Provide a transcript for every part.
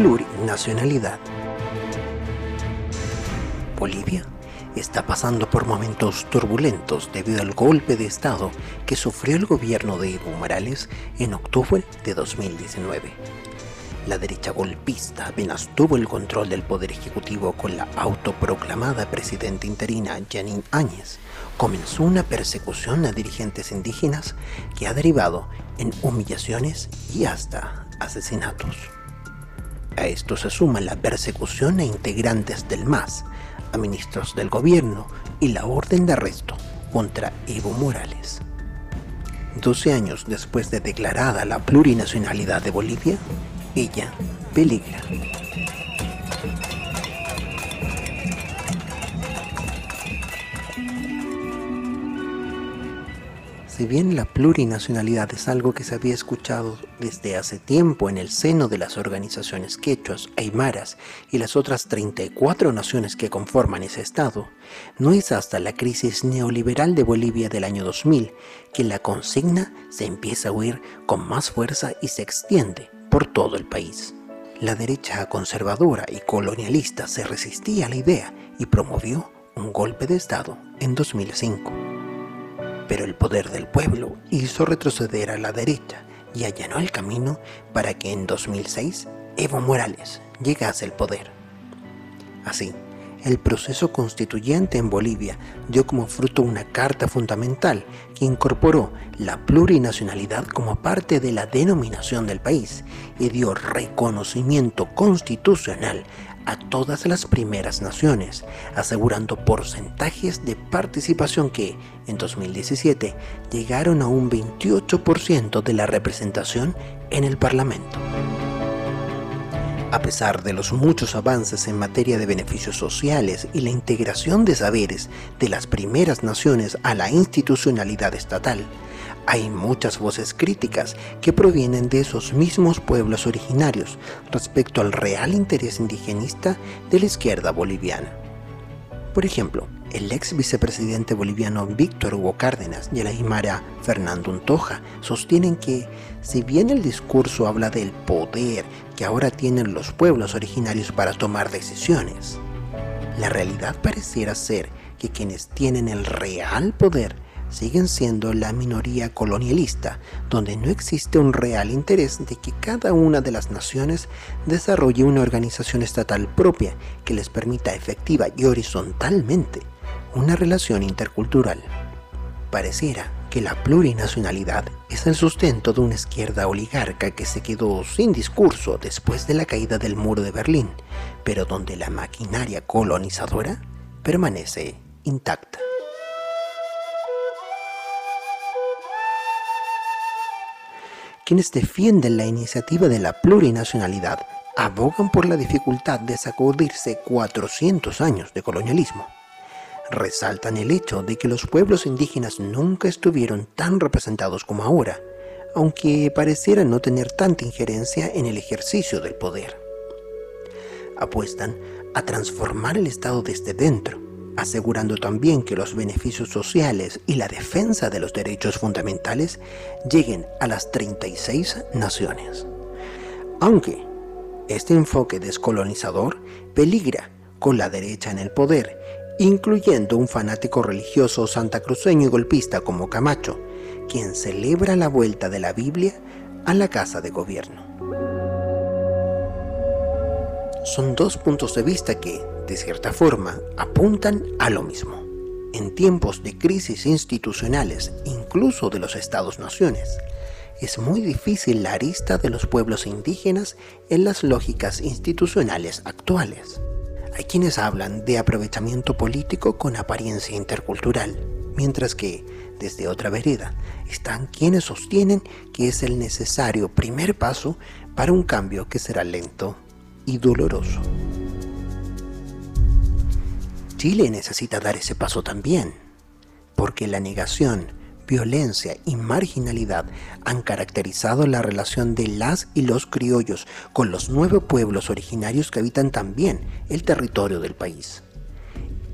plurinacionalidad. Bolivia está pasando por momentos turbulentos debido al golpe de Estado que sufrió el gobierno de Evo Morales en octubre de 2019. La derecha golpista apenas tuvo el control del poder ejecutivo con la autoproclamada presidenta interina Janine Áñez, comenzó una persecución a dirigentes indígenas que ha derivado en humillaciones y hasta asesinatos. A esto se suma la persecución a integrantes del MAS, a ministros del gobierno y la orden de arresto contra Evo Morales. 12 años después de declarada la plurinacionalidad de Bolivia, ella peligra. Si bien la plurinacionalidad es algo que se había escuchado desde hace tiempo en el seno de las organizaciones quechuas, aymaras y las otras 34 naciones que conforman ese estado, no es hasta la crisis neoliberal de Bolivia del año 2000 que la consigna se empieza a oír con más fuerza y se extiende por todo el país. La derecha conservadora y colonialista se resistía a la idea y promovió un golpe de Estado en 2005 pero el poder del pueblo hizo retroceder a la derecha y allanó el camino para que en 2006 Evo Morales llegase al poder. Así, el proceso constituyente en Bolivia dio como fruto una carta fundamental que incorporó la plurinacionalidad como parte de la denominación del país y dio reconocimiento constitucional a todas las primeras naciones, asegurando porcentajes de participación que, en 2017, llegaron a un 28% de la representación en el Parlamento. A pesar de los muchos avances en materia de beneficios sociales y la integración de saberes de las primeras naciones a la institucionalidad estatal, hay muchas voces críticas que provienen de esos mismos pueblos originarios respecto al real interés indigenista de la izquierda boliviana. Por ejemplo, el ex vicepresidente boliviano Víctor Hugo Cárdenas y el aymara Fernando Untoja sostienen que, si bien el discurso habla del poder que ahora tienen los pueblos originarios para tomar decisiones, la realidad pareciera ser que quienes tienen el real poder siguen siendo la minoría colonialista, donde no existe un real interés de que cada una de las naciones desarrolle una organización estatal propia que les permita efectiva y horizontalmente una relación intercultural. Pareciera que la plurinacionalidad es el sustento de una izquierda oligarca que se quedó sin discurso después de la caída del muro de Berlín, pero donde la maquinaria colonizadora permanece intacta. Quienes defienden la iniciativa de la plurinacionalidad abogan por la dificultad de sacudirse 400 años de colonialismo resaltan el hecho de que los pueblos indígenas nunca estuvieron tan representados como ahora, aunque parecieran no tener tanta injerencia en el ejercicio del poder. Apuestan a transformar el Estado desde dentro, asegurando también que los beneficios sociales y la defensa de los derechos fundamentales lleguen a las 36 naciones. Aunque este enfoque descolonizador peligra con la derecha en el poder incluyendo un fanático religioso santacruceño y golpista como Camacho, quien celebra la vuelta de la Biblia a la casa de gobierno. Son dos puntos de vista que, de cierta forma, apuntan a lo mismo. En tiempos de crisis institucionales, incluso de los estados-naciones, es muy difícil la arista de los pueblos indígenas en las lógicas institucionales actuales. Hay quienes hablan de aprovechamiento político con apariencia intercultural, mientras que, desde otra vereda, están quienes sostienen que es el necesario primer paso para un cambio que será lento y doloroso. Chile necesita dar ese paso también, porque la negación violencia y marginalidad han caracterizado la relación de las y los criollos con los nueve pueblos originarios que habitan también el territorio del país.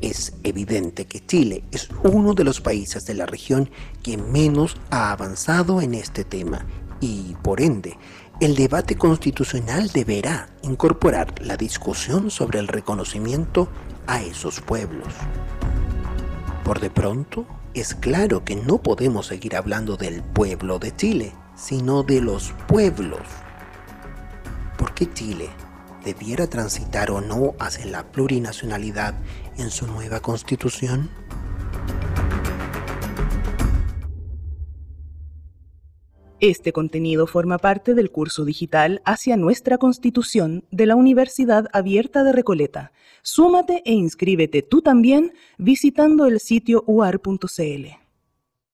Es evidente que Chile es uno de los países de la región que menos ha avanzado en este tema y, por ende, el debate constitucional deberá incorporar la discusión sobre el reconocimiento a esos pueblos. Por de pronto, es claro que no podemos seguir hablando del pueblo de Chile, sino de los pueblos. ¿Por qué Chile debiera transitar o no hacia la plurinacionalidad en su nueva constitución? Este contenido forma parte del curso digital hacia nuestra Constitución de la Universidad Abierta de Recoleta. Súmate e inscríbete tú también visitando el sitio uar.cl.